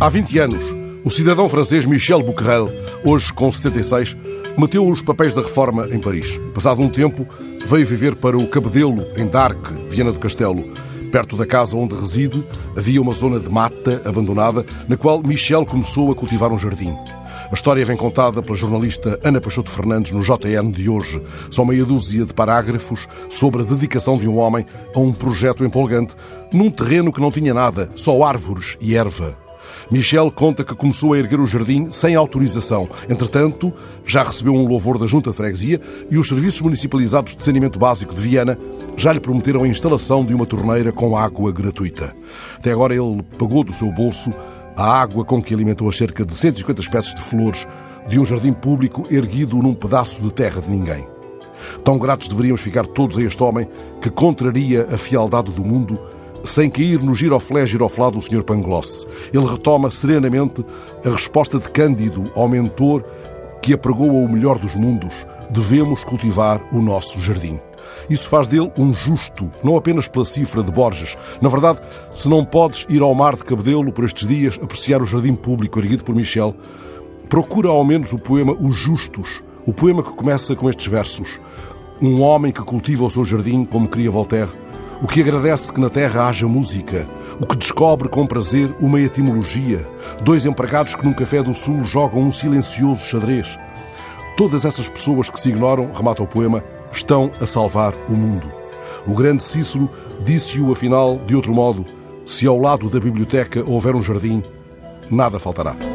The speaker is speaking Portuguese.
Há 20 anos, o cidadão francês Michel Bouquerel, hoje com 76, meteu os papéis da reforma em Paris. Passado um tempo, veio viver para o Cabedelo, em Darque, Viana do Castelo. Perto da casa onde reside, havia uma zona de mata abandonada, na qual Michel começou a cultivar um jardim. A história vem contada pela jornalista Ana Peixoto Fernandes no JN de hoje. São meia dúzia de parágrafos sobre a dedicação de um homem a um projeto empolgante, num terreno que não tinha nada, só árvores e erva. Michel conta que começou a erguer o jardim sem autorização. Entretanto, já recebeu um louvor da Junta de Freguesia e os serviços municipalizados de saneamento básico de Viana já lhe prometeram a instalação de uma torneira com água gratuita. Até agora ele pagou do seu bolso a água com que alimentou as cerca de 150 espécies de flores de um jardim público erguido num pedaço de terra de ninguém. Tão gratos deveríamos ficar todos a este homem que contraria a fialdade do mundo sem cair no giroflé giroflá do Sr. Pangloss. Ele retoma serenamente a resposta de Cândido ao mentor que apregoa o melhor dos mundos. Devemos cultivar o nosso jardim. Isso faz dele um justo, não apenas pela cifra de Borges. Na verdade, se não podes ir ao mar de Cabedelo por estes dias apreciar o jardim público erguido por Michel, procura ao menos o poema Os Justos, o poema que começa com estes versos. Um homem que cultiva o seu jardim, como queria Voltaire, o que agradece que na terra haja música, o que descobre com prazer uma etimologia, dois empregados que num café do sul jogam um silencioso xadrez. Todas essas pessoas que se ignoram, remata o poema, estão a salvar o mundo. O grande Cícero disse-o, afinal, de outro modo: se ao lado da biblioteca houver um jardim, nada faltará.